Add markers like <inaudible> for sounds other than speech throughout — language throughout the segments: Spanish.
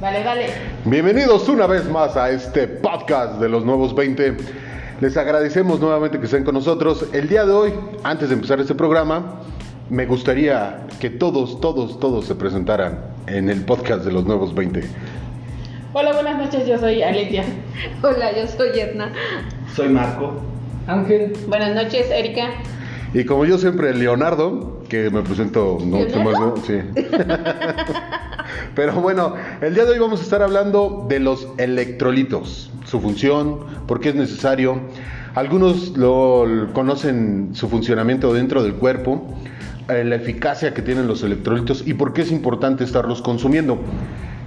Vale, vale. Bienvenidos una vez más a este podcast de los nuevos 20. Les agradecemos nuevamente que estén con nosotros. El día de hoy, antes de empezar este programa, me gustaría que todos, todos, todos se presentaran en el podcast de los nuevos 20. Hola, buenas noches, yo soy Aletia. Hola, yo soy Edna. Soy Marco. Ángel. Buenas noches, Erika. Y como yo siempre, Leonardo, que me presento, no, ¿Leonardo? sí. <laughs> Pero bueno, el día de hoy vamos a estar hablando de los electrolitos, su función, por qué es necesario. Algunos lo conocen su funcionamiento dentro del cuerpo, eh, la eficacia que tienen los electrolitos y por qué es importante estarlos consumiendo.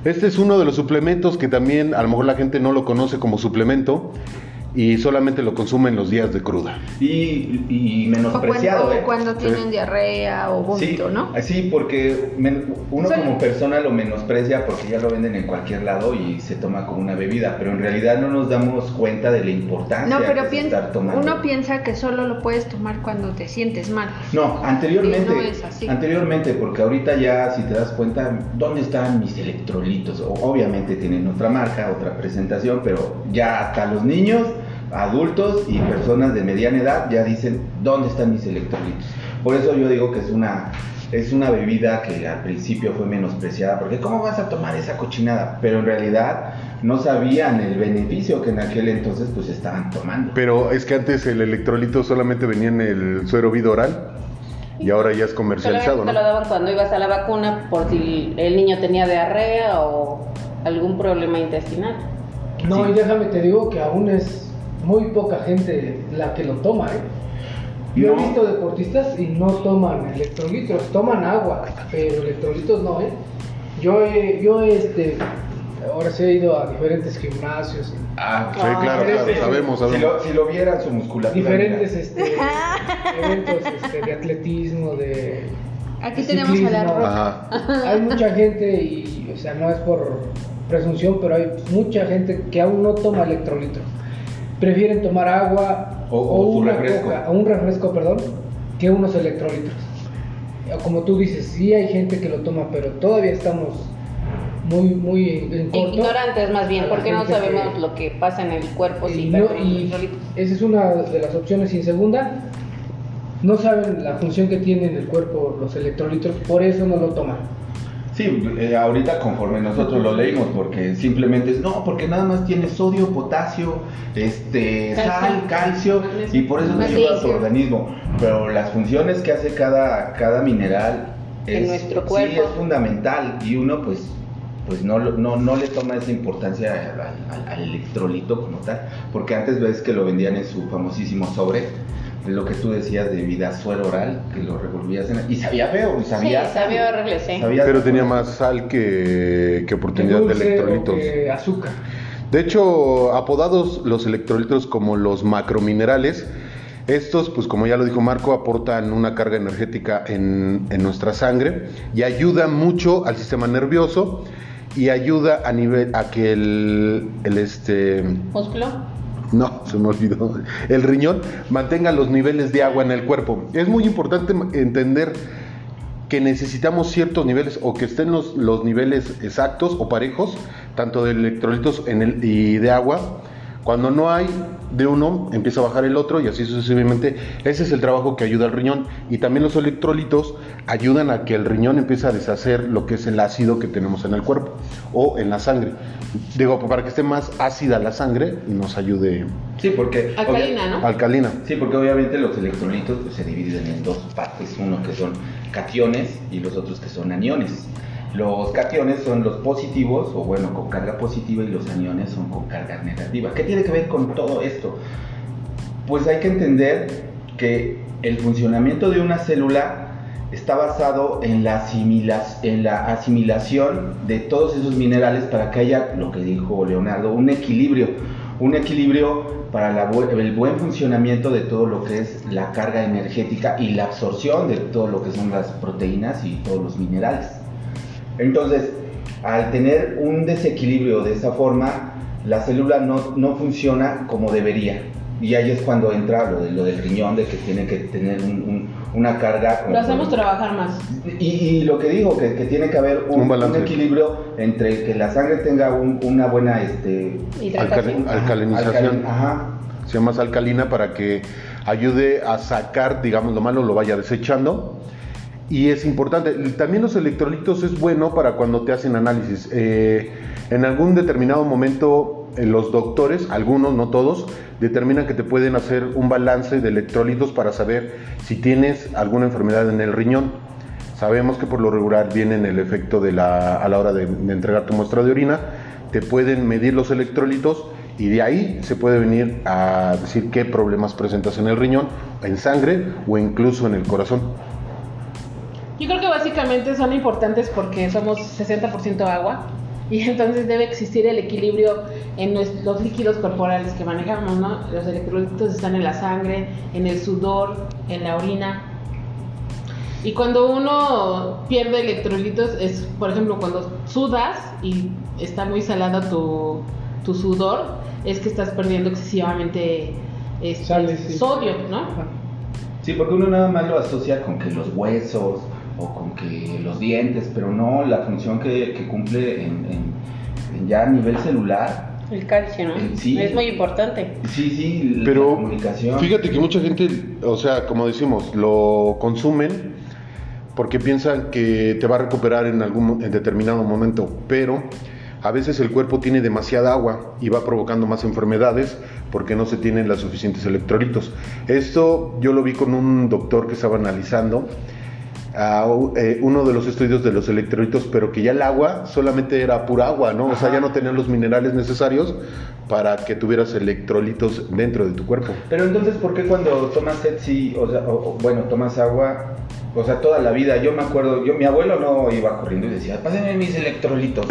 Este es uno de los suplementos que también a lo mejor la gente no lo conoce como suplemento y solamente lo consume en los días de cruda. Y, y O menospreciado, cuando, ¿eh? o cuando tienen diarrea o vómito, sí, ¿no? Sí, porque uno como persona lo menosprecia porque ya lo venden en cualquier lado y se toma como una bebida, pero en realidad no nos damos cuenta de la importancia No, pero que piensa, estar tomando. uno piensa que solo lo puedes tomar cuando te sientes mal. No, anteriormente, Y no es así. anteriormente, porque ahorita ya si te das cuenta, ¿dónde están mis electrolitos? Obviamente tienen otra marca, otra presentación, pero ya hasta los niños, adultos y personas de mediana edad ya dicen, ¿dónde están mis electrolitos? Por eso yo digo que es una, es una bebida que al principio fue menospreciada, porque ¿cómo vas a tomar esa cochinada? Pero en realidad no sabían el beneficio que en aquel entonces pues estaban tomando. Pero es que antes el electrolito solamente venía en el suero vida oral y ahora ya es comercializado, ¿no? te lo daban cuando ibas a la vacuna por si el niño tenía diarrea o algún problema intestinal. No, Sí. y déjame te digo que aún es muy poca gente la que lo toma, ¿eh? Yo No. he visto deportistas y no toman electrolitos, toman agua, pero electrolitos no, ¿eh? Yo he, yo este, ahora sí he ido a diferentes gimnasios, Ah, Sí, claro, claro, diferentes- sabemos, Si sabemos. lo, si lo vieran su musculatura. diferentes este, <laughs> eventos este, de atletismo, de Aquí de tenemos a la roca. Ajá. <laughs> Hay mucha gente y, o sea, no es por presunción, pero hay mucha gente que aún no toma electrolitos. Prefieren tomar agua O- o su una refresco. coca, o un refresco, perdón, que unos electrolitos. Como tú dices, sí hay gente que lo toma, pero todavía estamos muy, muy en, en corto. Ignorantes más bien, porque no sabemos que- lo que pasa en el cuerpo si no- y esa es una de las opciones. Y en segunda, no saben la función que tienen en el cuerpo los electrolitos, por eso no lo toman. Sí, eh, ahorita conforme nosotros lo leímos, porque simplemente es, no, porque nada más tiene sodio, potasio, este, Calcio. sal, calcio, y por eso te ayuda a tu organismo. Pero las funciones que hace cada, cada mineral En es, nuestro sí, cuerpo. es fundamental, y uno pues pues no, no, no le toma esa importancia al, al- al electrolito como tal, porque antes ves que lo vendían en su famosísimo sobre, lo que tú decías de vida suero oral, que lo revolvías en, y sabía feo, y sabía... Sí, sabía horrible, sí. sabía- Pero tenía más sal que, que Que oportunidad de electrolitos. que azúcar. De hecho, apodados los electrolitos como los macrominerales, estos, pues como ya lo dijo Marco, aportan una carga energética en, en nuestra sangre y ayudan mucho al sistema nervioso y ayuda a nivel a que el, el este ¿Músculo? No, se me olvidó. El riñón mantenga los niveles de agua en el cuerpo. Es muy importante entender que necesitamos ciertos niveles o que estén los, los niveles exactos o parejos, tanto de electrolitos en el, y de agua. Cuando no hay de uno, empieza a bajar el otro y así sucesivamente. Ese es el trabajo que ayuda al riñón. Y también los electrolitos ayudan a que el riñón empiece a deshacer lo que es el ácido que tenemos en el cuerpo o en la sangre. Digo, para que esté más ácida la sangre y nos ayude Sí, porque... Alcalina, ¿no? alcalina. Sí, porque obviamente los electrolitos pues, se dividen en dos partes, uno que son cationes y los otros que son aniones. Los cationes son los positivos, o bueno, con carga positiva, y los aniones son con carga negativa. ¿Qué tiene que ver con todo esto? Pues hay que entender que el funcionamiento de una célula está basado en la, asimilación de todos esos minerales para que haya, lo que dijo Leonardo, un equilibrio. Un equilibrio para el buen funcionamiento de todo lo que es la carga energética y la absorción de todo lo que son las proteínas y todos los minerales. Entonces, al tener un desequilibrio de esa forma, la célula no, no funciona como debería. Y ahí es cuando entra lo, de, lo del riñón, de que tiene que tener un- un- una carga. Lo hacemos trabajar más. Y, y lo que digo, que, que tiene que haber un, Un equilibrio entre que la sangre tenga un- una buena... Este. Alcali- alcalinización. alcalin- ajá. Se llama alcalina para que ayude a sacar, digamos, lo malo, lo vaya desechando. Y es importante, también los electrolitos es bueno para cuando te hacen análisis. Eh, en algún determinado momento, eh, los doctores, algunos, no todos, determinan que te pueden hacer un balance de electrolitos para saber si tienes alguna enfermedad en el riñón. Sabemos que por lo regular viene en el efecto de la, a la hora de, de entregar tu muestra de orina, te pueden medir los electrolitos y de ahí se puede venir a decir qué problemas presentas en el riñón, en sangre o incluso en el corazón. Yo creo que básicamente son importantes porque somos 60% agua y <laughs> entonces debe existir el equilibrio en los líquidos corporales que manejamos, ¿no? Los electrolitos están en la sangre, en el sudor, en la orina. Y cuando uno pierde electrolitos es, por ejemplo, cuando sudas y está muy salado tu, tu sudor, es que estás perdiendo excesivamente este, Sales, sí. sodio, ¿no? Sí, porque uno nada más lo asocia con que los huesos o con que los dientes, pero no la función que, que cumple en, en- en ya a nivel celular. El calcio, ¿no? Eh, sí. Es muy importante. Sí, sí, la Pero comunicación. fíjate que mucha gente, o sea, como decimos, lo consumen porque piensan que te va a recuperar en algún en determinado momento, pero a veces el cuerpo tiene demasiada agua y va provocando más enfermedades porque no se tienen los suficientes electrolitos. Esto yo lo vi con un doctor que estaba analizando a, eh, uno de los estudios de los electrolitos, pero que ya el agua solamente era pura agua, ¿no? O sea, ya no tenía los minerales necesarios para que tuvieras electrolitos dentro de tu cuerpo. Pero entonces, ¿por qué cuando tomas sed sí, o sea, o- o, bueno, tomas agua, o sea, toda la vida? Yo me acuerdo, yo mi abuelo no iba corriendo y decía, pásenme mis electrolitos.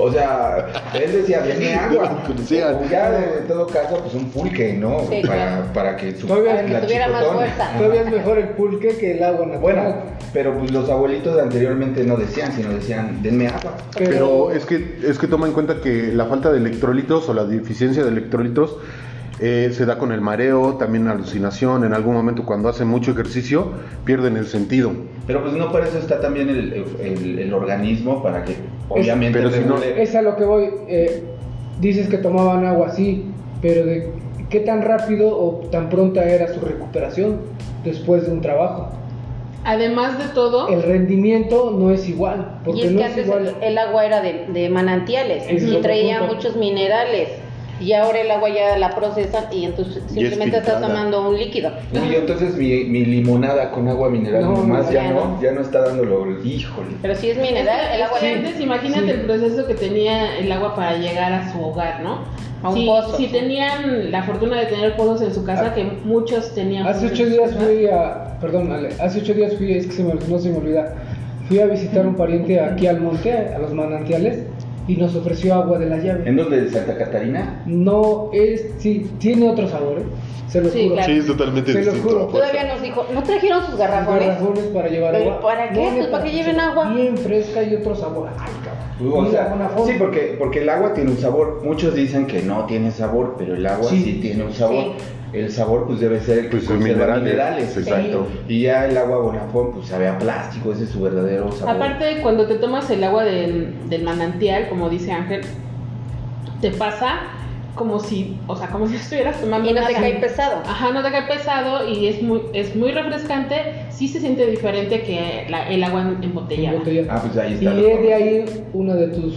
O sea, él decía, denme agua. O ya de, de todo caso, pues un pulque, ¿no? Sí, para, claro. para que su Todavía Para que la tuviera más fuerza. Todavía es mejor el pulque que el agua natural. Bueno, pero pues los abuelitos de anteriormente no decían, sino decían, denme agua. Pero es que, es que toma en cuenta que la falta de electrolitos o la deficiencia de electrolitos eh, se da con el mareo, también alucinación, en algún momento cuando hacen mucho ejercicio pierden el sentido. Pero pues no para eso está también el, el- el organismo, para que obviamente pero si no- Es a lo que voy. eh, dices que tomaban agua, sí, pero de qué tan rápido o tan pronta era su recuperación después de un trabajo. Además de todo, El rendimiento no es igual, porque Y es no que es antes igual. el, el agua era de, de manantiales es y traía punto. muchos minerales. Y ahora el agua ya la procesan y entonces simplemente estás filtrada. tomando un líquido. Uy, entonces mi, mi limonada con agua mineral No, nomás no, ya, ya no, no. ya no está dándolo, híjole. Pero si es mineral, el agua Es que antes imagínate sí. el proceso que tenía el agua para llegar a su hogar, ¿no? A un si, pozo. si tenían la fortuna de tener pozos en su casa, Ah. que muchos tenían. Hace ocho días fui a. Perdón, Ale, hace ocho días fui, es que se me, no se me olvida. Fui a visitar a un pariente aquí al monte, a los manantiales, y nos ofreció agua de la llave. ¿En dónde? ¿De Santa Catarina? No es. Sí, tiene otro sabor, ¿eh? Se lo Sí, juro. claro. Sí, es totalmente Se lo distinto. juro. Todavía nos dijo, ¿no trajeron sus garrafones? Garrafones para llevar ¿Pero agua. para qué? Pues para que lleven agua. Bien fresca y otro sabor. Ay, cabrón. O sea, sí, porque, porque el agua tiene un sabor. Muchos dicen que no tiene sabor, pero el agua sí, Sí. tiene un sabor. El sabor pues debe ser el que Pues, sus conserva minerales, exacto. Y ya el agua Bonafont pues sabe a plástico, ese es su verdadero sabor. Aparte, cuando te tomas el agua del, del manantial, como dice Ángel, te pasa como si, o sea, como si <laughs> estuvieras tomando Y no te cae pesado. Ajá, no te cae pesado y es muy, es muy refrescante. Sí se siente diferente que la- el agua embotellada. Embotellada. Ah, pues ahí Y está. es de ahí una de tus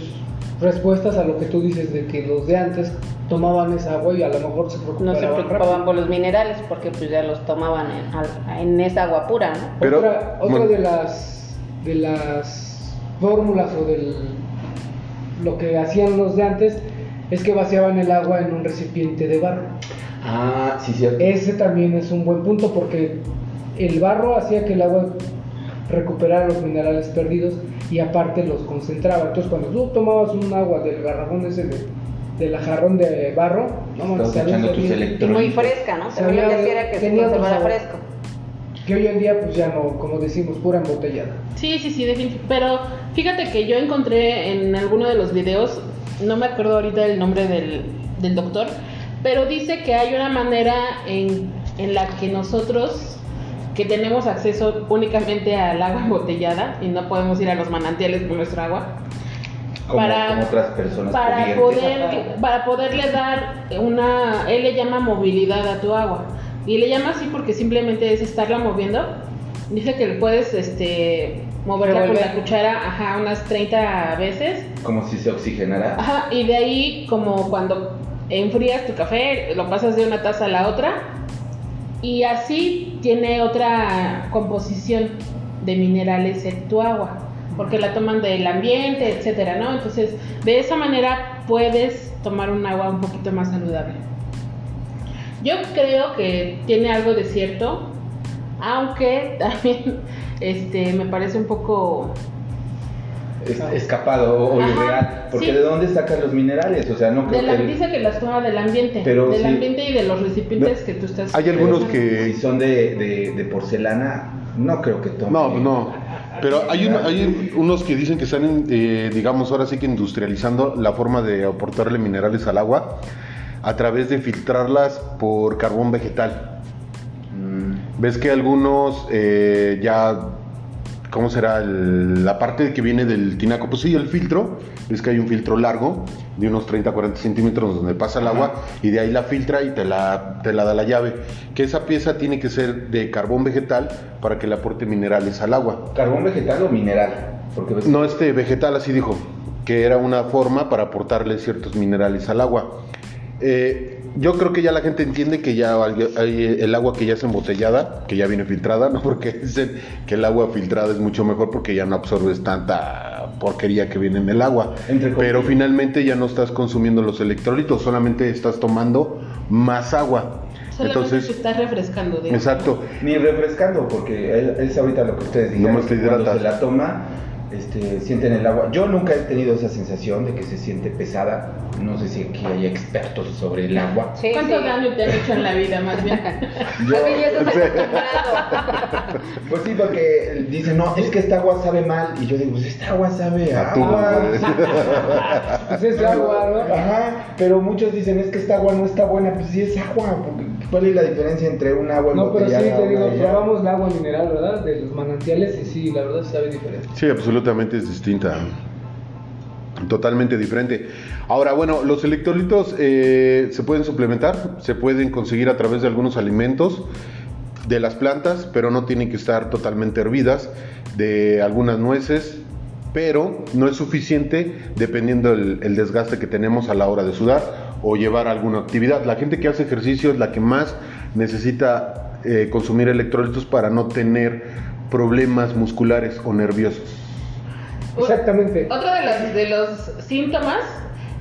respuestas a lo que tú dices de que los de antes tomaban esa agua y a lo mejor se No preocupaban. se preocupaban por los minerales porque pues ya los tomaban en, al- en esa agua pura, ¿no? Pero, otra otra bueno. de las de las fórmulas o del lo que hacían los de antes es que vaciaban el agua en un recipiente de barro. Ah, sí, cierto. Ese también es un buen punto porque el barro hacía que el agua recuperara los minerales perdidos y aparte los concentraba. Entonces cuando tú tomabas un agua del garrafón ese de, del jarrón de barro, no echando tus. Y muy fresca, ¿no? Según Sabía- lo que era que se conservara fresco. que hoy en día pues ya no, como decimos, pura embotellada. Sí, sí, sí, definitivamente. Pero fíjate que yo encontré en alguno de los videos, no me acuerdo ahorita el nombre del, del doctor, Pero dice que hay una manera en, en la que nosotros, que tenemos acceso únicamente al agua <laughs> embotellada y no podemos ir a los manantiales con nuestro agua, Como, Para- como otras personas para, poder, para poderle dar una, él le llama movilidad a tu agua. Y le llama así porque simplemente es estarla moviendo. Dice que le puedes este, moverla con la cuchara ajá, unas 30 veces. Como si se oxigenara. Ajá, y de ahí como cuando enfrías tu café, lo pasas de una taza a la otra. Y así tiene otra composición de minerales en tu agua, porque la toman del ambiente, etcétera, ¿no? Entonces, de esa manera puedes tomar un agua un poquito más saludable. Yo creo que tiene algo de cierto, aunque <laughs> también este me parece un poco Es- escapado o, Ajá, irreal. Porque sí. ¿de dónde sacan los minerales? O sea, no creo de la, que... dice que las toma del ambiente, Pero del sí. ambiente y de los recipientes que tú estás Hay algunos que Si son de, de, de porcelana, no creo que tomen. No, no. Pero hay, hay unos que dicen que están, eh, digamos, ahora sí que industrializando la forma de aportarle minerales al agua a través de filtrarlas por carbón vegetal. Mm, Ves que algunos eh, ya, ¿cómo será? El- la parte que viene del tinaco, pues sí, el filtro, ves que hay un filtro largo de unos 30, 40 centímetros donde pasa el agua y de ahí la filtra y te la, te la da la llave. Que esa pieza tiene que ser de carbón vegetal para que le aporte minerales al agua. ¿Carbón vegetal o mineral? Porque ves No, este vegetal así dijo, que era una forma para aportarle ciertos minerales al agua. Eh, yo creo que ya la gente entiende que ya hay- el agua que ya es embotellada, que ya viene filtrada, <laughs> ¿no? Porque dicen que el agua filtrada es mucho mejor porque ya no absorbes tanta porquería que viene en el agua. Entre. Pero finalmente ya no estás consumiendo los electrolitos, solamente estás tomando más agua. Solamente Entonces, te estás refrescando. digamos. exacto. Ni refrescando, porque es- ahorita lo que ustedes dijeron. Nomás te que cuando hidratas. se la toma, este, sienten el agua. Yo nunca he tenido esa sensación de que se siente pesada. No sé si aquí hay expertos sobre el agua. Sí, ¿Cuánto sí. daño te han hecho en la vida, más bien? <laughs> Yo, ya estás <laughs> acostumbrado. pues sí, porque dicen, no, es que esta agua sabe mal. Y yo digo, pues esta agua sabe a A tú, agua. <laughs> Pues es agua, ¿no? Ajá, pero muchos dicen, es que esta agua no está buena. Pues sí es agua. porque ¿Cuál es la diferencia entre un agua No, pero sí, te digo, probamos el agua mineral, ¿verdad? De los manantiales y sí, la verdad sabe diferente. Sí, absolutamente es distinta. Totalmente diferente. Ahora, bueno, los electrolitos eh, se pueden suplementar, se pueden conseguir a través de algunos alimentos de las plantas, pero no tienen que estar totalmente hervidas, de algunas nueces, pero no es suficiente dependiendo el, el desgaste que tenemos a la hora de sudar o llevar alguna actividad. La gente que hace ejercicio es la que más necesita eh, consumir electrolitos para no tener problemas musculares o nerviosos. Exactamente. Otro de los, de los síntomas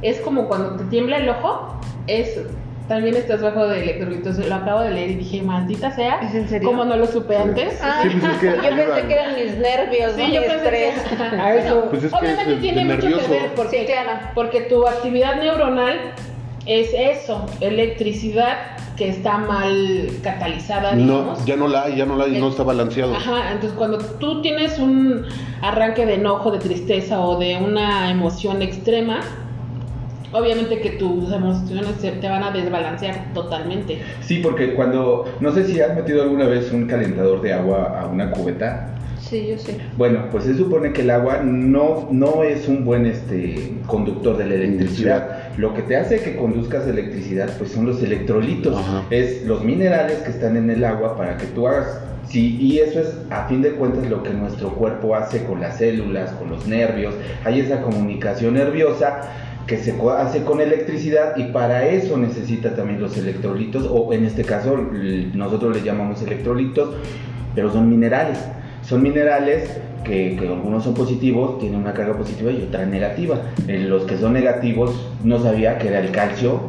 es como cuando te tiembla el ojo, es también estás bajo de electrolitos. Lo acabo de leer y dije, maldita sea, ¿Es en serio? ¿cómo no lo supe antes? Sí, pues es que <laughs> yo pensé que eran mis nervios, Sí, ¿no? yo Mi pensé que- estrés. <laughs> A eso, Pues es que Obviamente es tiene mucho nervioso. que ver porque, Sí, claro. porque tu actividad neuronal es eso, electricidad que está mal catalizada, No, ya no la hay, ya no la hay, no está balanceado. Ajá, entonces cuando tú tienes un arranque de enojo, de tristeza o de una emoción extrema, obviamente que tus emociones se- te van a desbalancear totalmente. Sí, porque cuando, no sé si has metido alguna vez un calentador de agua a una cubeta. Sí, yo sé. Bueno, pues se supone que el agua no, no es un buen este, conductor de la electricidad. Lo que te hace que conduzcas electricidad pues son los electrolitos, Ajá. es los minerales que están en el agua para que tú hagas. Sí, y eso es a fin de cuentas lo que nuestro cuerpo hace con las células, con los nervios. Hay esa comunicación nerviosa que se co- hace con electricidad y para eso necesita también los electrolitos o en este caso nosotros le llamamos electrolitos, pero son minerales. Son minerales que, algunos son positivos, tienen una carga positiva y otra negativa. En los que son negativos no sabía que era el calcio,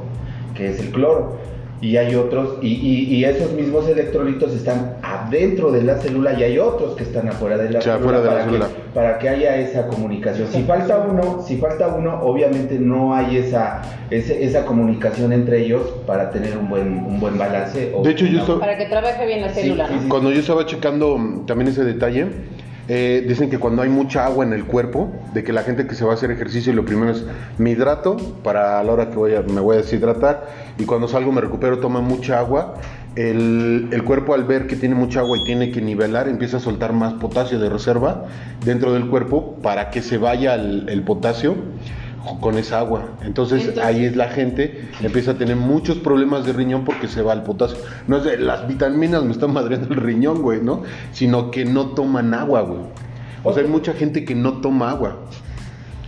que es el cloro. Y hay otros, y, y- y esos mismos electrolitos están adentro de la célula y hay otros que están afuera de la Sí, célula, afuera de la para, célula. Que, para que haya esa comunicación. Si falta uno, si falta uno, obviamente no hay esa, ese- esa comunicación entre ellos para tener un buen, un buen balance. o De hecho, yo Para que trabaje bien la célula, sí, ¿no? sí. Cuando yo estaba checando también ese detalle, Eh, dicen que cuando hay mucha agua en el cuerpo, de que la gente que se va a hacer ejercicio, lo primero es me hidrato para la hora que voy a- me voy a deshidratar y cuando salgo me recupero, toma mucha agua. El, cuerpo al ver que tiene mucha agua y tiene que nivelar, empieza a soltar más potasio de reserva dentro del cuerpo para que se vaya el potasio con esa agua. Entonces, Entonces- ahí es la gente empieza a tener muchos problemas de riñón porque se va el potasio. No es de las vitaminas me están madreando el riñón, güey, ¿no? Sino que no toman agua, güey. O sea, hay mucha gente que no toma agua.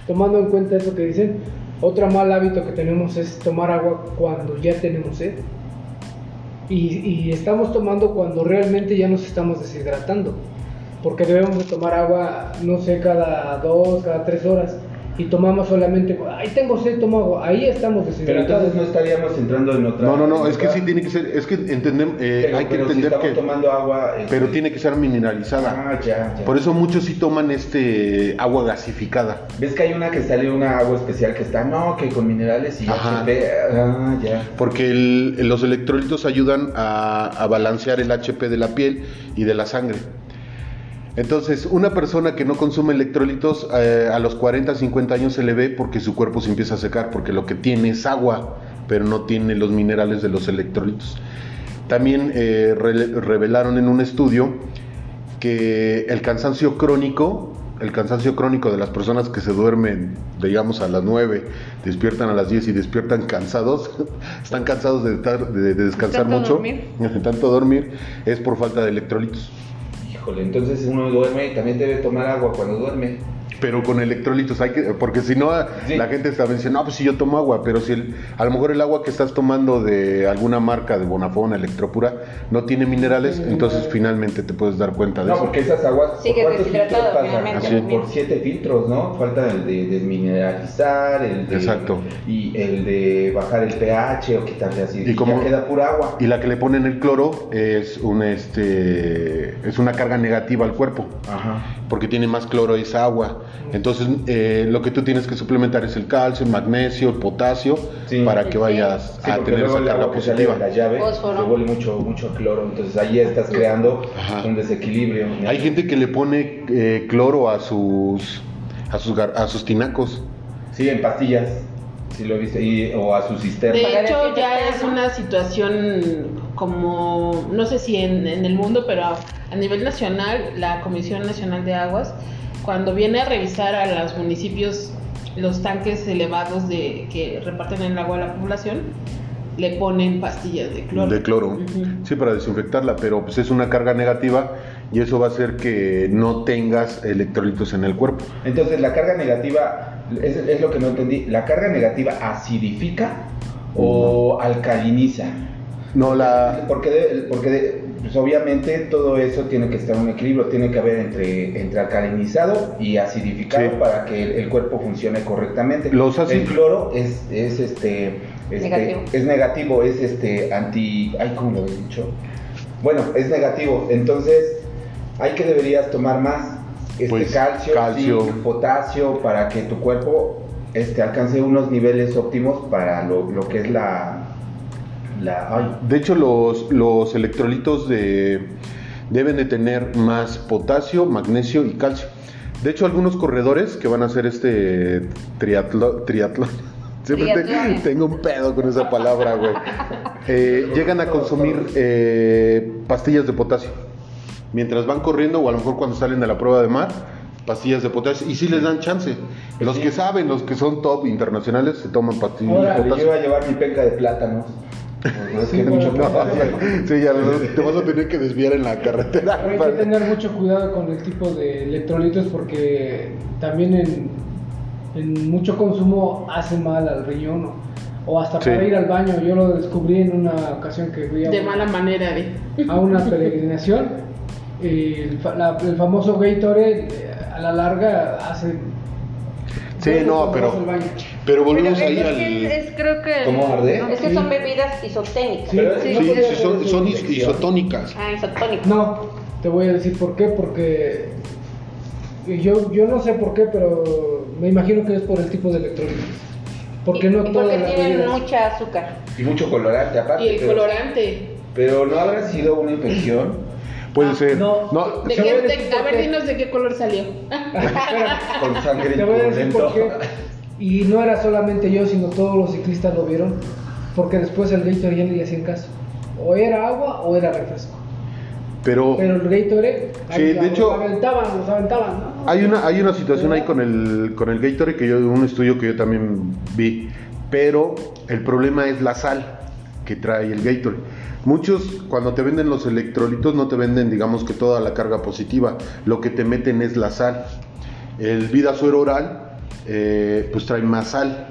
Tomando en cuenta eso que dicen, otro mal hábito que tenemos es tomar agua cuando ya tenemos sed. Y, y estamos tomando cuando realmente ya nos estamos deshidratando. Porque debemos de tomar agua, no sé, cada dos, cada tres horas. Y tomamos solamente, ay, tengo sed, tomo agua. Ahí estamos Pero deshidratados. entonces no estaríamos entrando en otra. No, no, no, es que sí tiene que ser, es que entendemos, eh, Pero- hay que pero si entender estamos que, tomando agua. este, pero tiene que ser mineralizada. Ah, ya, ya. Por eso muchos sí toman este agua gasificada. ¿Ves que hay una que sale una agua especial que está, no, que con minerales y Ajá. HP? Ah, ya. Porque el- los electrolitos ayudan a, a balancear el HP de la piel y de la sangre. Entonces, una persona que no consume electrolitos eh, a los 40, 50 años se le ve porque su cuerpo se empieza a secar, porque lo que tiene es agua, pero no tiene los minerales de los electrolitos. También eh, re- revelaron en un estudio que el cansancio crónico, el cansancio crónico de las personas que se duermen, digamos, a las 9, despiertan a las 10 y despiertan cansados, <laughs> están cansados de, estar- de- de descansar Tanto mucho, dormir. <laughs> tanto dormir, es por falta de electrolitos. Entonces uno duerme y también debe tomar agua cuando duerme. Pero con electrolitos, hay que, porque si no, Sí. la gente también dice, no, pues si yo tomo agua, pero si el- a lo mejor el agua que estás tomando de alguna marca de Bonafón, Electropura, no tiene minerales, entonces finalmente te puedes dar cuenta de No, eso. porque esas aguas. ¿por Sigues cuántos deshidratado, finalmente. Por siete filtros, ¿no? Falta el de desmineralizar, el de. Exacto. Y el de bajar el pH o quitarle así. Y Y, como- ya queda pura agua. Y la que le ponen el cloro es un este es una carga negativa al cuerpo, Ajá. porque tiene más cloro esa agua. Entonces, eh, lo que tú tienes que suplementar es el calcio, el magnesio, el potasio, Sí. para que vayas Sí, a tener esa carga positiva. la llave Fósforo. se vuelve mucho, mucho cloro, entonces ahí estás creando Ajá. un desequilibrio. Hay gente que le pone eh, cloro a sus a sus gar- a sus tinacos. Sí, en pastillas, sí lo viste, y, o a su cisterna. De hecho, ya es una situación como, no sé si en, en el mundo, pero a nivel nacional, la Comisión Nacional de Aguas, cuando viene a revisar a los municipios los tanques elevados de que reparten el agua a la población, le ponen pastillas de cloro. De cloro. Sí, para desinfectarla, pero pues es una carga negativa y eso va a hacer que no tengas electrolitos en el cuerpo. Entonces la carga negativa, es, es lo que no entendí, ¿la carga negativa acidifica o alcaliniza? No la Porque, de- porque de- pues obviamente todo eso tiene que estar en un equilibrio, tiene que haber entre, entre alcalinizado y acidificado Sí. para que el, el cuerpo funcione correctamente. Los el cloro es, es este, este- Negativo. es negativo, es este anti, ay cómo lo he dicho. Bueno, es negativo, entonces hay que deberías tomar más este Pues, calcio, calcio. zinc, potasio para que tu cuerpo este alcance unos niveles óptimos para lo, lo que es la la ay, De hecho, los, los electrolitos de, deben de tener más potasio, magnesio y calcio. De hecho, algunos corredores que van a hacer este triatlo, triatlón, <laughs> siempre te- tengo un pedo con esa palabra, güey, Eh, llegan a consumir eh, pastillas de potasio. Mientras van corriendo o a lo mejor cuando salen de la prueba de mar, pastillas de potasio. Y sí les dan chance. Los que saben, los que son top internacionales, se toman pastillas de Híjole, yo potasio. iba a llevar mi penca de plátanos. Es que Sí, mucho. Sí, ya lo- te vas a tener que desviar en la carretera. Hay que tener mucho cuidado con el tipo de electrolitos porque también en, en mucho consumo hace mal al riñón o, o hasta Sí. para ir al baño. Yo lo descubrí en una ocasión que fui a, De una- mala manera de... a una peregrinación. el, la- el famoso Gatorade eh, a la larga hace... Sí, no, pero. Pero volvemos Pero ahí es, al... que es- creo que. ¿Cómo arde? Es que Sí. son bebidas isoténicas. Sí, sí, Sí, son, eso. son is- isotónicas. Ah, isotónicas. No, te voy a decir por qué, porque yo, yo no sé por qué, pero me imagino que es por el tipo de electrolitos. Porque Y- no y todas porque tienen bebidas- mucha azúcar. Y mucho colorante aparte. Y el pero, colorante. pero no habrá sido una infección. Puede Ah, ser. no. No, ¿De qué- a de- ver, dinos de qué color salió. <laughs> Con sangre Te voy a decir por purulento. qué. Y no era solamente yo, sino todos los ciclistas lo vieron. Porque después el Gatorade ya no le hacían caso. O era agua o era refresco. pero Pero el Gatorade, Sí, ahí de los hecho- aventaban, los aventaban. ¿no? hay una, hay una situación ahí con el, con el Gatorade que yo, un estudio que yo también vi. Pero el problema es la sal que trae el Gatorade. Muchos cuando te venden los electrolitos no te venden digamos que toda la carga positiva, lo que te meten es la sal. El Vida Suero Oral eh, pues trae más sal,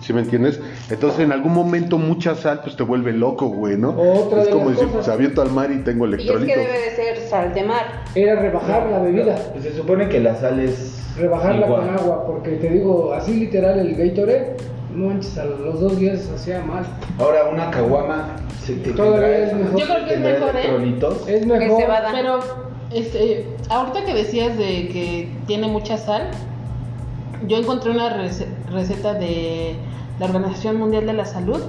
¿sí me entiendes? Entonces en algún momento mucha sal pues te vuelve loco, güey, ¿no? Otra es de como las decir, cosas. se aviento al mar y tengo Y es que debe de ser sal de mar. Era rebajar la bebida. Pues se supone que la sal es Rebajarla igual. con agua. Porque te digo, así literal el Gatorade, no manches, a los dos días hacía mal. Ahora una caguama se te Todavía es mejor. Yo creo que es tendrá mejor, ¿eh? electrolitos. Es mejor. se va a dar. Pero, este, ahorita que decías de que tiene mucha sal, yo encontré una rece- receta de la Organización Mundial de la Salud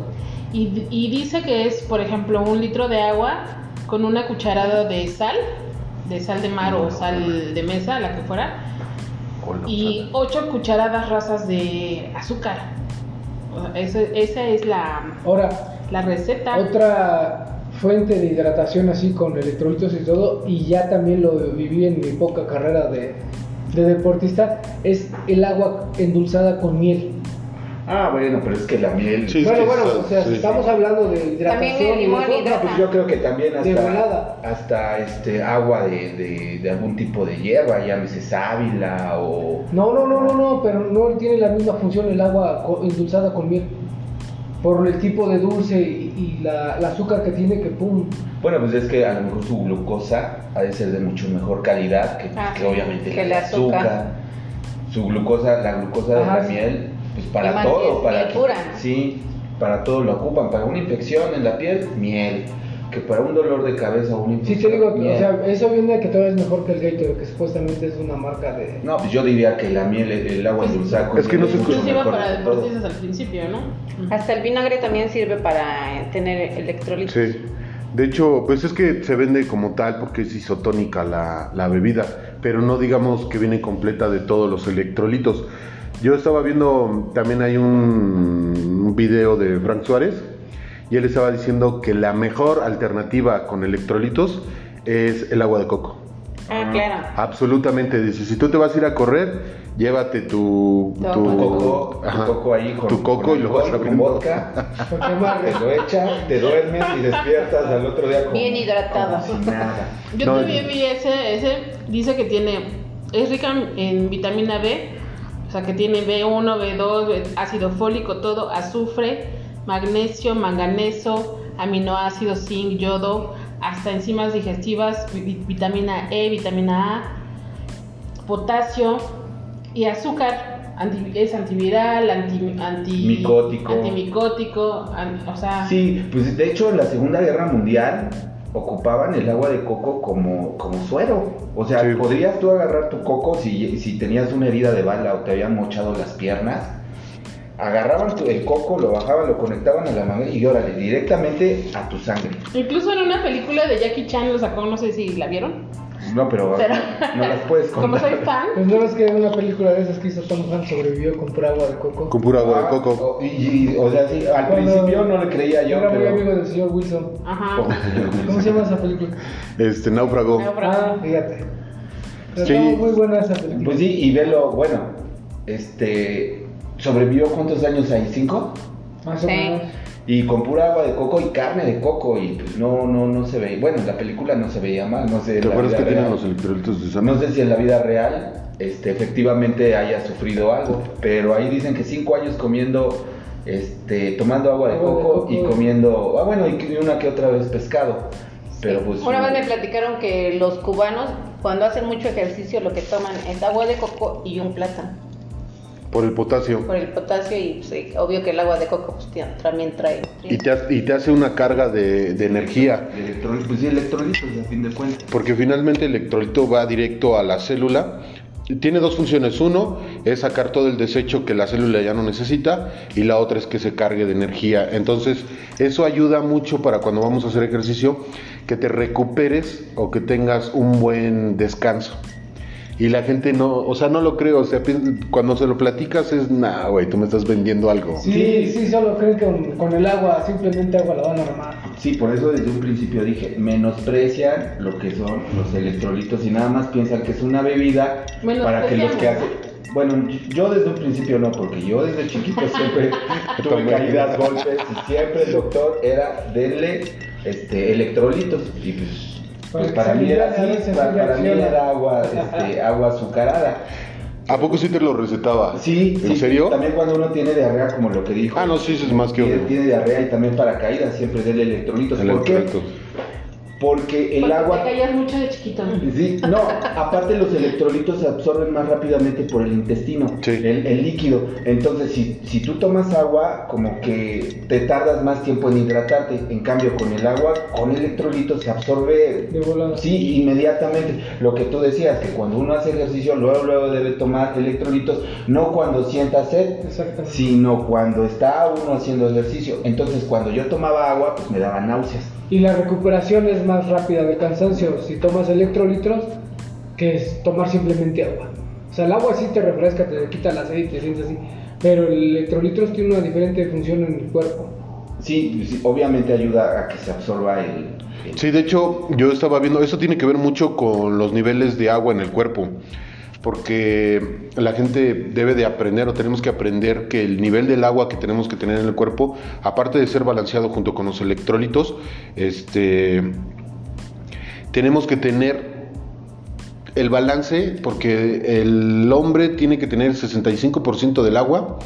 y, y dice que es, por ejemplo, un litro de agua con una cucharada de sal, de sal de mar o sal de mesa, la que fuera, y ocho cucharadas rasas de azúcar. O sea, ese- esa es la, Ahora, la receta. otra fuente de hidratación así con electrolitos y todo, y ya también lo viví en mi poca carrera de, de deportista, es el agua endulzada con miel. Ah, bueno, pero es que la miel. Sí, bueno, bueno, o sea, sí, si estamos sí. hablando de hidratación También el y limón hidrata. No, pues yo creo que también hasta, hasta este agua de, de, de algún tipo de hierba, llámese sábila o... No, no, no, no, no, pero no tiene la misma función el agua co- endulzada con miel. Por el tipo de dulce y, y la, el azúcar que tiene que pum. Bueno, pues es que a lo mejor su glucosa ha de ser de mucho mejor calidad que, Ah, que obviamente que la el azúcar. azúcar. Su glucosa, la glucosa de la sí. miel, pues para todo, para pura. sí, para todo lo ocupan, para una infección en la piel, miel, que para un dolor de cabeza o una Sí, infección. te digo, miel. o sea, eso viene de que todavía es mejor que el Gatorade, que supuestamente es una marca de... No, pues yo diría que la miel, el, agua endulzada Es que no se Exclusiva mejor para todo. deportistas al principio, ¿no? Hasta el vinagre también sirve para eh, tener electrolitos. Sí. De hecho, pues es que se vende como tal porque es isotónica la, la bebida, pero no digamos que viene completa de todos los electrolitos. Yo estaba viendo, también hay un, un video de Frank Suárez y él estaba diciendo que la mejor alternativa con electrolitos es el agua de coco. Ah, claro. Absolutamente, dice, si tú te vas a ir a correr, llévate tu, Tu coco, tu coco ahí con, tu coco con y lo vas alcohol, con vodka, <laughs> te lo echas, te duermes y despiertas al otro día como, Bien nada. Yo No, también vi ese, ese, dice que tiene, es rica en vitamina B, o sea que tiene B1, B2, B- ácido fólico, todo, azufre, magnesio, manganeso, aminoácidos, zinc, yodo, hasta enzimas digestivas, vi- vitamina E, vitamina A, potasio y azúcar. anti- es antiviral, anti, anti- Micótico. antimicótico, an- o sea, Sí, pues de hecho en la Segunda Guerra Mundial ocupaban el agua de coco como, como suero. O sea, Sí. podrías tú agarrar tu coco si, si tenías una herida de bala o te habían mochado las piernas. Agarraban el coco, lo bajaban, lo conectaban a la manga y órale, directamente a tu sangre. Incluso en una película de Jackie Chan lo sacó, no sé si la vieron. No, pero, Pero- no, no las puedes <laughs> Como contar. soy fan, Pues no es que en una película de esas que hizo Tom Hanks sobrevivió con pura agua de coco. Con pura agua de Ah, coco. o- y, y- o sea, sí, al Cuando principio no le creía yo, Era muy pero... amigo del señor Wilson. ajá. ¿Cómo se llama esa película? Este, náufrago. Ah, fíjate. Pero Sí. muy buena esa película. Pues sí, y velo, bueno, este, sobrevivió cuántos años ahí, cinco, Más o menos. y con pura agua de coco y carne de coco, y pues no, no, no se veía, bueno, la película no se veía mal, no sé, ¿Te acuerdas que tienen los electrolitos de No sangre? sé si en la vida real, este, efectivamente haya sufrido algo, pero ahí dicen que cinco años comiendo, este, tomando agua de Agua de coco, coco. y comiendo, ah bueno, y que- una que otra vez pescado, pero pues... Una vez me platicaron que los cubanos, cuando hacen mucho ejercicio, lo que toman es agua de coco y un plátano. Por el potasio. Por el potasio y pues, obvio que el agua de coco pues, tía- también trae. Y te, ha- y te hace una carga de, de energía. Electrolitos, pues sí, electrolitos a fin de cuentas. Porque finalmente el electrolito va directo a la célula tiene dos funciones. Uno es sacar todo el desecho que la célula ya no necesita y la otra es que se cargue de energía. Entonces, eso ayuda mucho para cuando vamos a hacer ejercicio, que te recuperes o que tengas un buen descanso. Y la gente no, o sea, no lo creo, o sea, cuando se lo platicas es, nah, güey, tú me estás vendiendo algo. Sí, sí, solo creen que con, con el agua, simplemente agua la van a armar. Sí, por eso desde un principio dije, menosprecian lo que son los electrolitos y nada más piensan que es una bebida para que los que hacen... Bueno, yo desde un principio no, porque yo desde chiquito <laughs> siempre <laughs> tuve caídas, golpes y siempre el doctor era denle este, electrolitos y pues, pues para mí era así, para, para mí reacciona. era agua, este, agua azucarada. ¿A poco sí te lo recetaba? Sí, ¿En sí, serio? También cuando uno tiene diarrea, como lo que dijo. Ah, no, sí, eso es más que obvio. tiene diarrea y también para caídas siempre denle electrolitos. ¿Por qué? Porque el Porque agua... te callas mucho de chiquito. ¿no? Sí, no, aparte los electrolitos se absorben más rápidamente por el intestino, Sí. el, el líquido. Entonces, si, si tú tomas agua, como que te tardas más tiempo en hidratarte. En cambio, con el agua, con electrolitos se absorbe, De volada. sí, inmediatamente. Lo que tú decías, que cuando uno hace ejercicio, luego, luego debe tomar electrolitos, no cuando sienta sed, Exactamente. sino cuando está uno haciendo ejercicio. Entonces, cuando yo tomaba agua, pues me daba náuseas. Y la recuperación es más rápida del cansancio si tomas electrolitos que es tomar simplemente agua. O sea, el agua sí te refresca, te quita la sed y te sientes así. Pero el electrolitos tiene una diferente función en el cuerpo. Sí, sí, obviamente ayuda a que se absorba el... el- Sí, de hecho, yo estaba viendo, eso tiene que ver mucho con los niveles de agua en el cuerpo, porque la gente debe de aprender o tenemos que aprender que el nivel del agua que tenemos que tener en el cuerpo, aparte de ser balanceado junto con los electrolitos, este, tenemos que tener el balance, porque el hombre tiene que tener 65% del agua,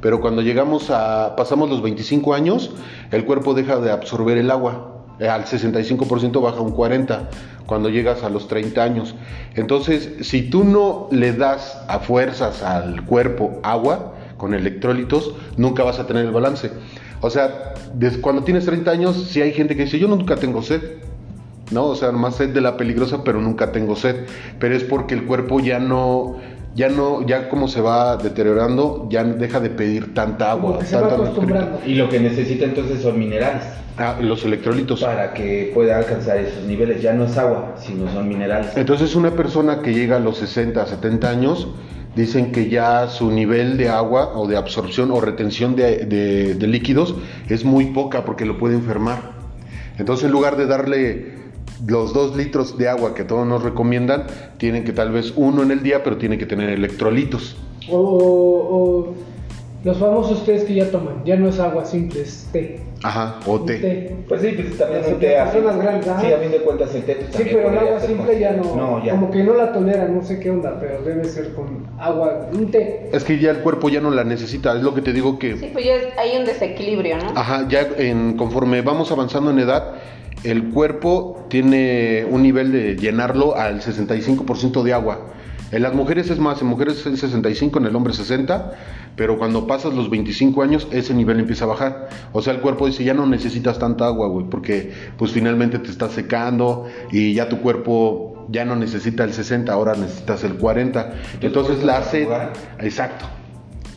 pero cuando llegamos a, pasamos los 25 años, el cuerpo deja de absorber el agua. Eh, Al 65% baja un 40% cuando llegas a los 30 años. Entonces, si tú no le das a fuerzas al cuerpo agua con electrolitos, nunca vas a tener el balance. O sea, cuando tienes 30 años, si hay gente que dice, yo nunca tengo sed. ¿No? O sea, más sed de la peligrosa, pero nunca tengo sed. Pero es porque el cuerpo ya no, ya no, ya como se va deteriorando, ya deja de pedir tanta Como agua. que se va tanta acostumbrando. Y lo que necesita entonces son minerales Ah, los electrolitos. para que pueda alcanzar esos niveles. Ya no es agua, sino son minerales. Entonces una persona que llega a los 60, 70 años, dicen que ya su nivel de agua o de absorción o retención de, de- de líquidos es muy poca porque lo puede enfermar. Entonces en lugar de darle los dos litros de agua que todos nos recomiendan, tienen que tal vez uno en el día, pero tiene que tener electrolitos. O, o los famosos tés que ya toman. Ya no es agua simple, es té. Ajá, o té. Pues sí, pues también un té personas grandes, ajá. Sí, a fin de cuentas el té pues, Sí, pero el agua simple ya no, No, ya. Como que no la toleran, no sé qué onda, pero debe ser con agua, un té. Es que ya el cuerpo ya no la necesita, es lo que te digo que... Sí, pues ya es- hay un desequilibrio, ¿no? Ajá, ya en, conforme vamos avanzando en edad, el cuerpo tiene un nivel de llenarlo al 65% de agua. En las mujeres es más, en mujeres es 65, en el hombre 60, pero cuando pasas los 25 años ese nivel empieza a bajar. O sea, el cuerpo dice, ya no necesitas tanta agua, güey, porque pues finalmente te estás secando y ya tu cuerpo ya no necesita el 60, ahora necesitas el 40. Entonces la jugar. Exacto.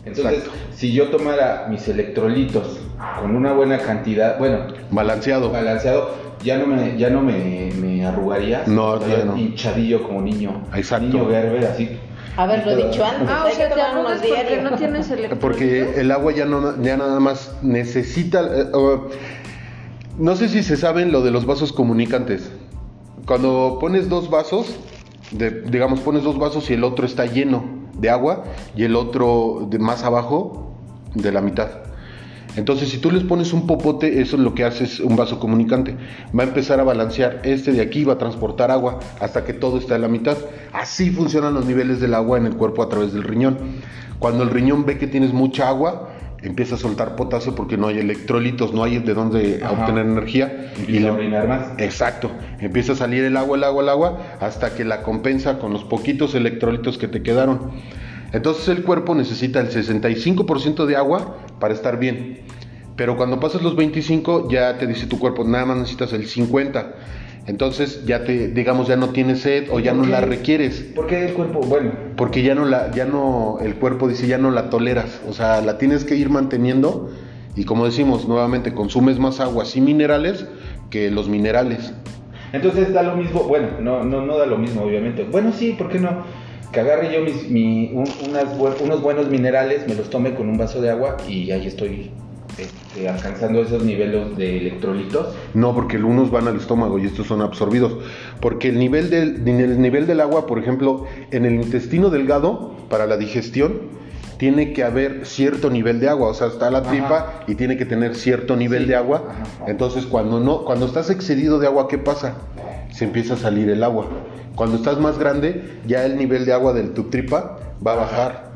Entonces, Exacto. si yo tomara mis electrolitos con una buena cantidad, bueno, Balanceado. balanceado, ya no me, ya no me, me arrugaría. No, ya no. hinchadillo como niño. Exacto. Niño Gerber, así. Haberlo dicho antes. Ah, o hay sea, que te tomar unos arrugas porque no tienes <laughs> electrolitos. Porque el agua ya, no, ya nada más necesita... eh, no sé si se saben lo de los vasos comunicantes. Cuando pones dos vasos, de- digamos, pones dos vasos y el otro está lleno de agua y el otro de más abajo de la mitad. Entonces, si tú les pones un popote, eso es lo que hace es un vaso comunicante. Va a empezar a balancear. Este de aquí va a transportar agua hasta que todo está en la mitad. Así funcionan los niveles del agua en el cuerpo a través del riñón. Cuando el riñón ve que tienes mucha agua, empieza a soltar potasio porque no hay electrolitos, no hay de dónde Ajá. obtener energía. Empieza le- a orinar más. Exacto. Empieza a salir el agua, el agua, el agua, hasta que la compensa con los poquitos electrolitos que te quedaron. Entonces el cuerpo necesita el 65% de agua para estar bien. Pero cuando pasas los 25 ya te dice tu cuerpo, nada más necesitas el 50. Entonces ya te, digamos, ya no tienes sed o ya no ¿Por qué? la requieres. Porque el cuerpo, bueno, Porque ya no la, ya no, el cuerpo dice ya no la toleras. O sea, la tienes que ir manteniendo. Y como decimos, nuevamente consumes más aguas y minerales que los minerales. entonces da lo mismo, bueno, no, no, no da lo mismo, obviamente. Bueno, sí, ¿por qué no? Que agarre yo mis, mi, un- unas bue- unos buenos minerales, me los tome con un vaso de agua y ahí estoy este, alcanzando esos niveles de electrolitos. No, porque unos van al estómago y estos son absorbidos. Porque el nivel del, el nivel del agua, por ejemplo, en el intestino delgado, para la digestión, tiene que haber cierto nivel de agua. O sea, está la Ajá. tripa y tiene que tener cierto nivel Sí. de agua. Ajá. Entonces, cuando no, cuando estás excedido de agua, ¿qué pasa? Se empieza a salir el agua. Cuando estás más grande, ya el nivel de agua de tu tripa va a bajar.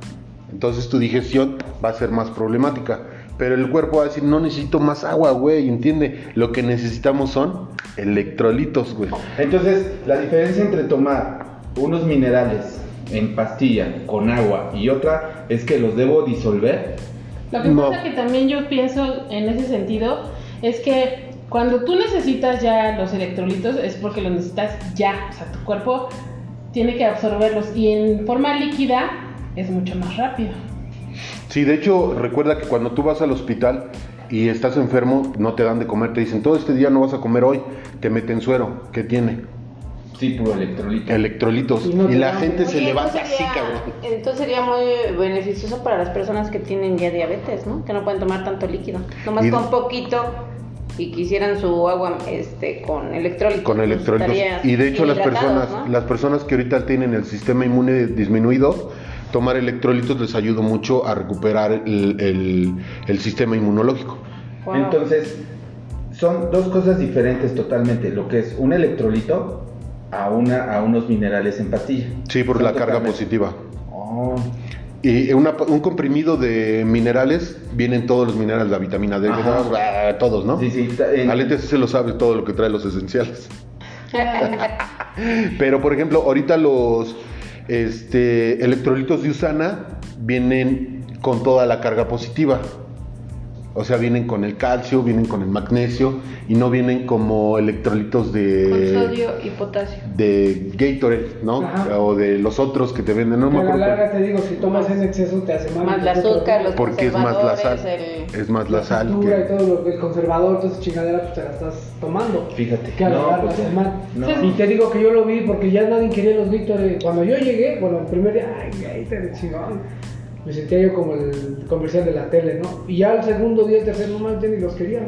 Entonces tu digestión va a ser más problemática. Pero el cuerpo va a decir, no necesito más agua, güey, ¿entiende? Lo que necesitamos son electrolitos, güey. Entonces, la diferencia entre tomar unos minerales en pastilla con agua y otra es que los debo disolver. Lo que No. pasa que también yo pienso en ese sentido es que cuando tú necesitas ya los electrolitos es porque los necesitas ya, o sea, tu cuerpo tiene que absorberlos y en forma líquida es mucho más rápido. Sí, de hecho, recuerda que cuando tú vas al hospital y estás enfermo, no te dan de comer, te dicen, todo este día no vas a comer hoy, te meten suero, ¿qué tiene? Sí, puro electrolito. Electrolitos. Y no Y te la gente se levanta entonces así, sería- cabrón. Entonces sería muy beneficioso para las personas que tienen ya diabetes, ¿no? Que no pueden tomar tanto líquido. Nomás Y- con poquito y quisieran su agua este con electrólitos. con electrolitos. Y de hecho las personas, ¿no? las personas que ahorita tienen el sistema inmune disminuido, tomar electrolitos les ayuda mucho a recuperar el, el- el sistema inmunológico. Wow. Entonces, son dos cosas diferentes totalmente. Lo que es un electrolito a, una, a unos minerales en pastilla. Sí, por Son la carga positiva. Oh, Y una- un comprimido de minerales, vienen todos los minerales, la vitamina D, ah, todos, ¿no? Sí, sí, en- Alete sí se lo sabe todo lo que trae los esenciales. <laughs> Pero por ejemplo, ahorita los este, electrolitos de Usana vienen con toda la carga positiva. O sea, vienen con el calcio, vienen con el magnesio y no vienen como electrolitos Con de, sodio y potasio. de Gatorade, ¿no? Ajá. O de los otros que te venden, no a me la acuerdo. larga te digo, si tomas en exceso te hace mal. Más el Te azúcar, los Porque es más la sal. el- Es más la sal. factura y que- todo lo que el conservador, toda esa chingadera, pues te la estás tomando. Fíjate. Que a la No, larga pues, hace mal. no. Y te digo que yo lo vi porque ya nadie quería los Gatorade. Cuando yo llegué, bueno, el primer día, ay, Gatorade, chingón. Me sentía yo como el comercial de la tele, ¿no? Y ya el segundo día, el tercer, no más, ya ni los querían.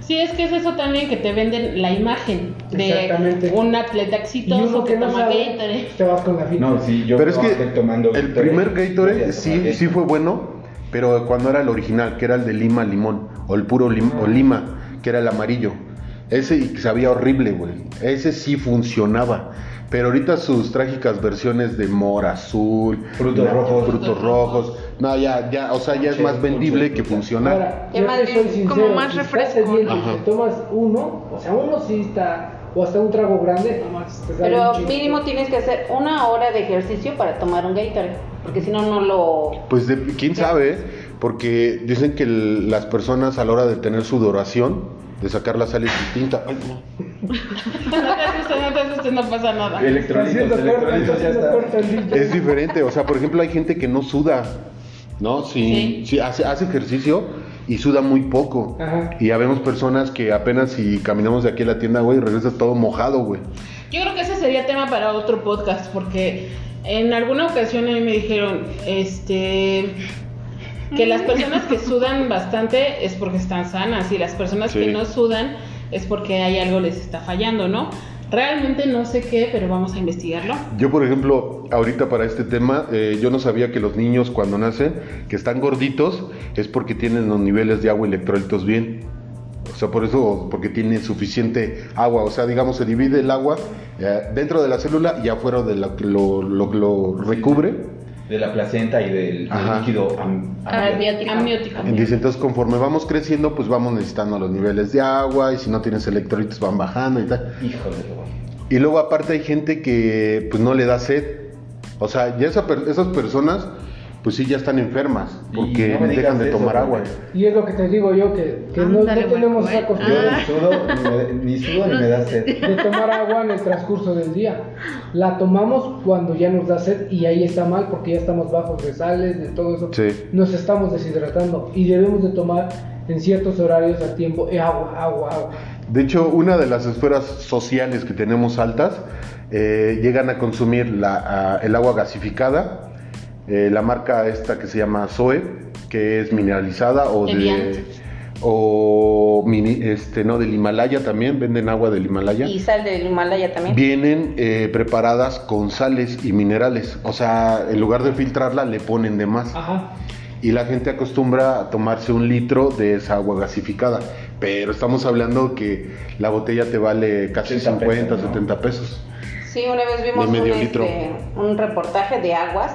Sí, es que es eso también que te venden la imagen de un atleta Y exitoso uno que que no toma sabe, Gatorade. pues te vas con la finta. No, sí, yo Pero es que tomando el Gatorade, primer Gatorade sí, sí fue bueno, pero cuando era el original, que era el de lima limón, o el puro lim- o lima, que era el amarillo. Ese y sabía horrible, güey. Ese sí funcionaba. Pero ahorita sus trágicas versiones de mora azul, Frutos rojos. frutos rojos, no, ya, ya, o sea, ya es más vendible que. Ahora, Ya más como más refresco, tomas uno, o sea, uno sí está, o hasta un trago grande, Pero mínimo tienes que hacer una hora de ejercicio para tomar un Gatorade, porque si no, no lo... Pues de, quién sabe, porque dicen que el- las personas a la hora de tener sudoración, de sacar la sal es distinta. Ay, no. No te asustes, no te asustes, no pasa nada. Electrolitos, ya está. Es diferente, o sea, por ejemplo, hay gente que no suda, ¿no? Si, Sí. si hace, hace ejercicio y suda muy poco. Ajá. Y habemos personas que apenas si caminamos de aquí a la tienda, güey, regresas todo mojado, güey. Yo creo que ese sería tema para otro podcast, porque en alguna ocasión a mí me dijeron, este, que las personas que sudan bastante es porque están sanas y las personas Sí. que no sudan es porque hay algo les está fallando, ¿no? Realmente no sé qué, pero vamos a investigarlo. Yo, por ejemplo, ahorita para este tema, eh, yo no sabía que los niños cuando nacen, que están gorditos, es porque tienen los niveles de agua y electrolitos bien. O sea, por eso, porque tienen suficiente agua. O sea, digamos, se divide el agua eh, dentro de la célula y afuera de la, lo, lo, lo recubre. De la placenta y del, líquido am- Amniótico. Amniótico. Dice, entonces conforme vamos creciendo, pues vamos necesitando los niveles de agua y si no tienes electrolitos van bajando y tal. Híjole, güey. Y luego aparte hay gente que pues no le da sed. O sea, ya esa per- esas personas pues sí ya están enfermas porque no dejan de eso, tomar agua. Y es lo que te digo yo, que, que no, no tenemos esa costumbre ni sudo, ni, me, ni sudo ni me da sed. de tomar agua en el transcurso del día. La tomamos cuando ya nos da sed y ahí está mal porque ya estamos bajos de sales, de todo eso. Sí. Nos estamos deshidratando y debemos de tomar en ciertos horarios a tiempo agua, agua, agua. De hecho, una de las esferas sociales que tenemos altas eh, llegan a consumir la, a- el agua gasificada, eh, la marca esta que se llama Zoe, que es mineralizada o Evian. de o mini- este no del Himalaya también venden agua del Himalaya. Y sal del Himalaya también. Vienen eh, preparadas con sales y minerales, o sea, en lugar de filtrarla le ponen de más. Ajá. Y la gente acostumbra a tomarse un litro de esa agua gasificada. Pero estamos hablando que la botella te vale casi 80 50, pesos, ¿no? 70 pesos. Sí, una vez vimos De medio un, litro. este, un reportaje de aguas,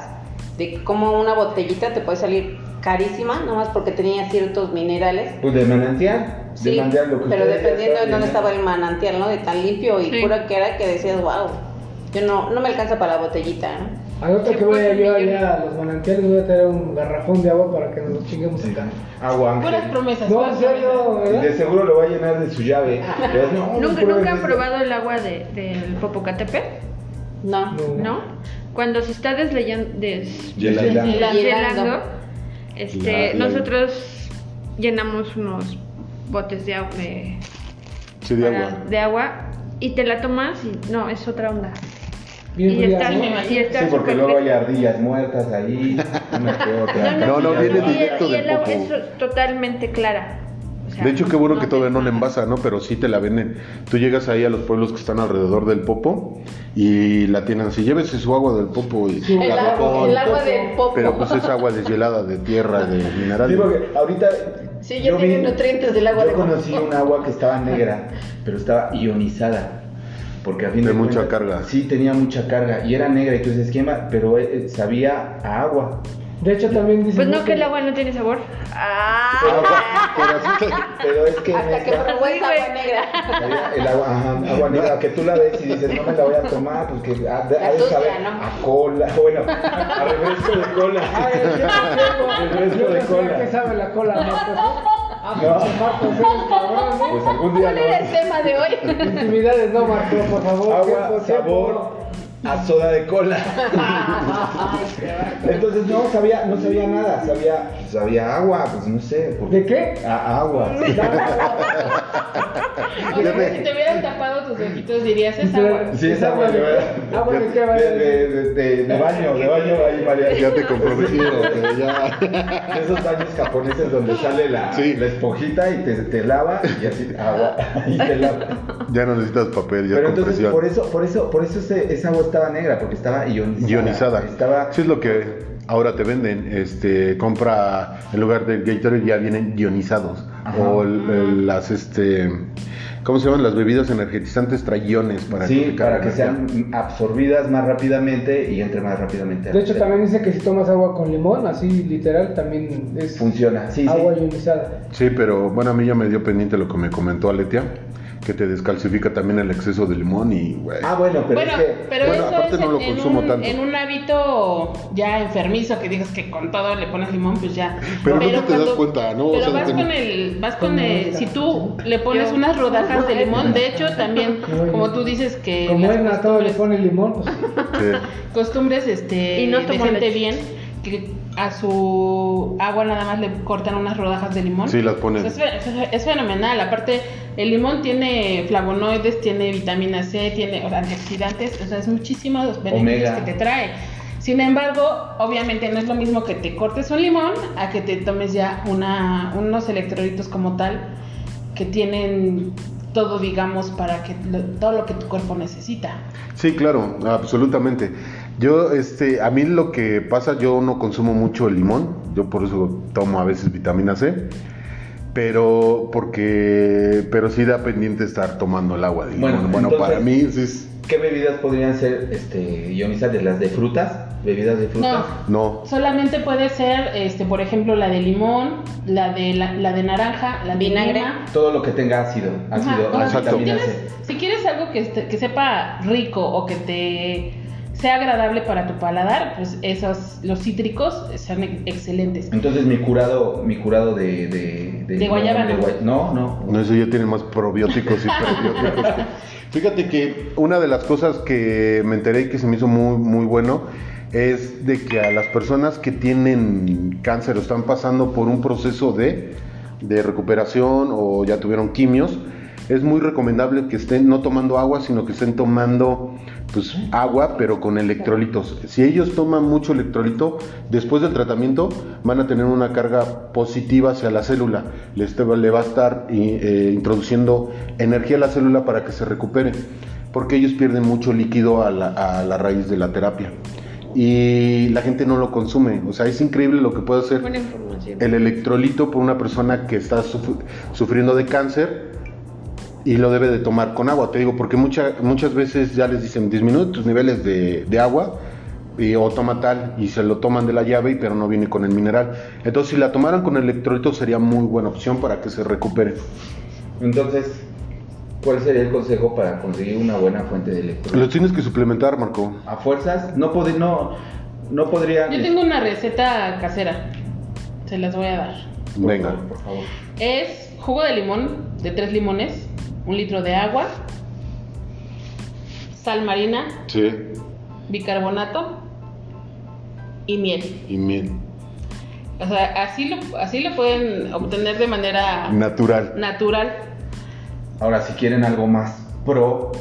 de cómo una botellita te puede salir carísima, nomás porque tenía ciertos minerales. Pues de manantial. De Sí, manantial, lo que pero dependiendo de dónde estaba el manantial, ¿no? De tan limpio y Sí. puro que era que decías, wow, yo no, no me alcanza para la botellita, ¿no? Al otro que vaya pues, yo allá a los manantiales voy a traer un garrafón de agua para que nos lo chinguemos Sí. acá. Agua. Puras promesas. No, en serio. ¿verdad? De seguro lo va a llenar de su llave. Pero no, no ¿Nunca, nunca han esto. probado el agua de, del Popocatépetl? No. No. ¿No? Cuando se está desleyendo, des, deshielando, este, La- la- nosotros llenamos unos botes de agua, de, Sí, de para- agua. de agua y te la tomas y no, es otra onda. Bien y está, ¿no? y está Sí, porque luego hay ardillas muertas ahí. Una que <laughs> otra. No, no, y- viene y- directo y del el agua es totalmente clara. O sea, De hecho, qué bueno que todavía no la envasa, ¿no? Pero sí te la venden. Tú llegas ahí a los pueblos que están alrededor del Popo y la tienen así. Llévese su agua del Popo y Sí, El, la agua- el agua del popo. Pero pues es agua deshielada de tierra, de mineral. Sí, porque ahorita. Sí, ya yo tiene nutrientes del agua Yo de conocí un agua que estaba <laughs> negra, pero estaba ionizada. Porque a fin De de, mucha carga. Sí, tenía mucha carga y era negra y tú dices, ¿qué ma-?" Pero eh, eh, sabía a agua. De hecho, también dicen Pues no, que el agua no tiene sabor. Pero, pero así- pero es que. Hasta que Sí, güey. agua negra. el agua, ajá, agua negra, que tú la ves y dices, no me la voy a tomar, pues que ha de, ha de sucia, saber ¿no? a cola, bueno, a refresco de cola. Ay, yo no El sé, resto yo de no cola. a qué sabe la cola, Marcos. Ah, No. pinche Marcos, eres cabrón, ¿eh? Pues algún día ¿Cuál era el tema de hoy? Intimidades, no, Marcos, por favor. Agua, tiempo, tiempo. A soda de cola. <laughs> Entonces no sabía, no sabía nada, sabía, sabía agua, pues no sé. por- ¿De qué? A agua. <laughs> O sea, si te hubieran tapado tus ojitos dirías es agua. Sí, es agua de ¿Agua de qué va a de, de, de, de- de baño, de baño ahí María. Ya te comprometieron, <laughs> pero ya. Esos baños japoneses donde sale la, Sí. la esponjita y te, te lava y así agua y te lava. Ya no necesitas papel, ya Pero entonces por eso, por eso, por eso ese- esa agua estaba negra, porque estaba ionizada. Ionizada. Estaba Sí, es lo que ahora te venden. Este, compra en lugar del Gatorade ya vienen ionizados. Ajá. O el- el- las, este, ¿cómo se llaman? Las bebidas energetizantes traen iones para sí, para que sean absorbidas más rápidamente y entre más rápidamente. De hecho, también dice que si tomas agua con limón, así literal, también es funciona. Sí, agua sí. ionizada. Sí, pero bueno, a mí ya me dio pendiente lo que me comentó Aletia, que te descalcifica también el exceso de limón y, güey. Ah, bueno, pero Bueno, es que pero bueno, eso aparte es no en, lo en consumo un, tanto. en un hábito ya enfermizo que digas que con todo le pones limón, pues ya. Pero no te das cuenta, ¿no? O Pero sea, vas te- con el, vas con Con el, si tú le pones Yo- unas rodajas de limón, de hecho también, <laughs> como tú dices que Como a todo le pone limón, pues Sí. costumbres este Y no de gente bien, que a su agua nada más le cortan unas rodajas de limón. Sí, las ponen. Es, fe- es- es fenomenal. Aparte, el limón tiene flavonoides, tiene vitamina C, tiene o sea, antioxidantes, o sea, es muchísimos beneficios Omega. que te trae. Sin embargo, obviamente no es lo mismo que te cortes un limón a que te tomes ya una, unos electrolitos como tal que tienen todo, digamos, para que lo- todo lo que tu cuerpo necesita. Sí, claro, absolutamente. Yo, este, a mí lo que pasa, yo no consumo mucho el limón, yo por eso tomo a veces vitamina C, pero porque, pero sí da pendiente estar tomando el agua de limón. Bueno, Bueno, entonces- para mí sí es, ¿qué bebidas podrían ser este, ionizantes? ¿Las de frutas? ¿Bebidas de frutas? no, Solamente puede ser, este, por ejemplo, la de limón, la de la, la de naranja, la de Vinagre. lima. Todo lo que tenga ácido, ácido, Ajá, o sea, Exacto. si, quieres, si quieres algo que, este- que sepa rico o que te sea agradable para tu paladar, pues esos, los cítricos son ex- excelentes. Entonces mi curado, mi curado de... De, De guayaba, de ¿no? guay- no, no. No, eso ya tiene más probióticos y <laughs> prebióticos. Fíjate que una de las cosas que me enteré y que se me hizo muy, muy bueno es de que a las personas que tienen cáncer o están pasando por un proceso de, de recuperación o ya tuvieron quimios, es muy recomendable que estén no tomando agua, sino que estén tomando pues agua, pero con electrolitos. Si ellos toman mucho electrolito, después del tratamiento van a tener una carga positiva hacia la célula. Le, este- le va a estar eh, introduciendo energía a la célula para que se recupere, porque ellos pierden mucho líquido a la, a la raíz de la terapia. Y la gente no lo consume. O sea, es increíble lo que puede hacer el electrolito por una persona que está suf- sufriendo de cáncer y lo debe de tomar con agua. Te digo, porque mucha- muchas veces ya les dicen disminuye tus niveles de, de agua y, o toma tal y se lo toman de la llave, y- pero no viene con el mineral. Entonces, si la tomaran con electrolito sería muy buena opción para que se recupere. Entonces, ¿cuál sería el consejo para conseguir una buena fuente de electrolitos? Los tienes que suplementar, Marco. A fuerzas, no, pod- no, no podrían... Yo tengo una receta casera, se las voy a dar. Venga. por favor. Es jugo de limón, de tres limones, un litro de agua, sal marina, Sí. bicarbonato y miel. Y miel. O sea, así lo, así lo pueden obtener de manera Natural. natural. Ahora, si quieren algo más pro,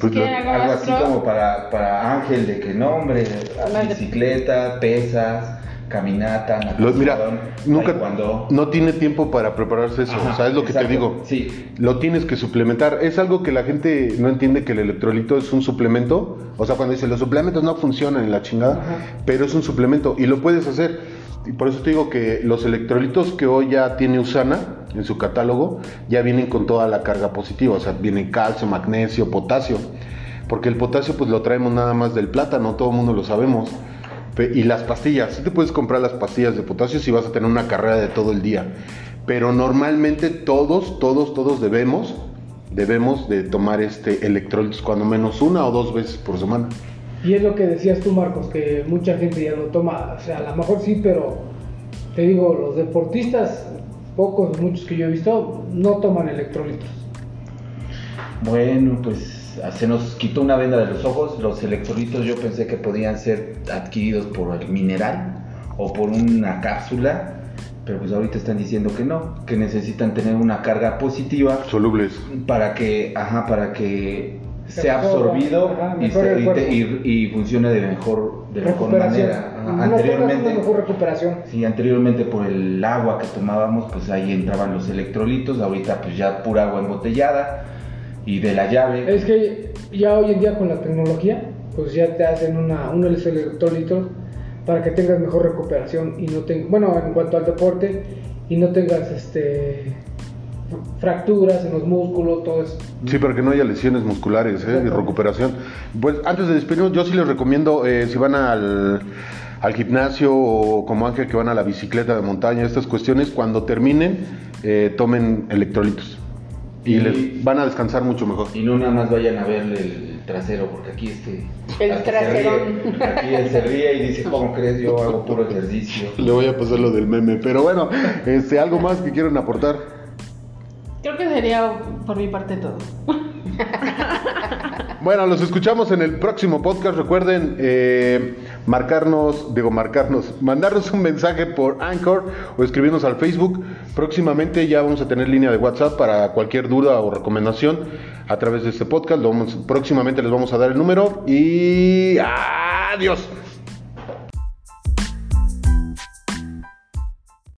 Pues algo así pro, como para, para Ángel, de que no, hombre, Más de- bicicleta, pesas, caminata, Lo- mira, nunca taekwondo. no tiene tiempo para prepararse eso. Ajá, o sea, es lo que te digo. Sí, Lo tienes que suplementar. Es algo que la gente no entiende que el electrolito es un suplemento. O sea, cuando dice los suplementos no funcionan en la chingada, Ajá. pero es un suplemento y lo puedes hacer. Y por eso te digo que los electrolitos que hoy ya tiene Usana en su catálogo ya vienen con toda la carga positiva. O sea, vienen calcio, magnesio, potasio. Porque el potasio pues lo traemos nada más del plátano, todo el mundo lo sabemos. Y las pastillas, sí te puedes comprar las pastillas de potasio si vas a tener una carrera de todo el día. Pero normalmente todos, todos, todos debemos, debemos de tomar este electrolitos cuando menos una o dos veces por semana. Y es lo que decías tú, Marcos, que mucha gente ya lo toma, o sea, a lo mejor sí, pero te digo, los deportistas, pocos, muchos que yo he visto, no toman electrolitos. bueno, pues se nos quitó una venda de los ojos. Los electrolitos yo pensé que podían ser adquiridos por el mineral o por una cápsula, pero pues ahorita están diciendo que no, que necesitan tener una carga positiva Solubles. para que, ajá, para que Se sea absorbido ajá, y, se- y te- y- y funcione de mejor, de mejor recuperación. manera. Ajá, Anteriormente, mejor recuperación. Sí, anteriormente por el agua que tomábamos, pues ahí entraban los electrolitos, ahorita pues ya pura agua embotellada y de la llave. Es que ya hoy en día con la tecnología, pues ya te hacen una, unos electrolitos para que tengas mejor recuperación y no tengas, bueno, en cuanto al deporte, y no tengas este fracturas en los músculos, todo eso. Sí, para que no haya lesiones musculares ¿eh? y recuperación. Pues antes de despedirnos, yo sí les recomiendo, eh, si van al, al gimnasio o como Ángel que van a la bicicleta de montaña, estas cuestiones, cuando terminen, eh, tomen electrolitos. Y, Y- les van a descansar mucho mejor. Y no nada más vayan a verle el trasero, porque aquí este... El ríe. Aquí él se ríe y dice, ¿cómo crees? Yo hago puro ejercicio. Le voy a pasar lo del meme. Pero bueno, este, algo más que quieran aportar. Creo que sería por mi parte todo. Bueno, los escuchamos en el próximo podcast. Recuerden eh, marcarnos, digo marcarnos, mandarnos un mensaje por Anchor o escribirnos al Facebook. Próximamente ya vamos a tener línea de WhatsApp para cualquier duda o recomendación a través de este podcast. Próximamente les vamos a dar el número y adiós.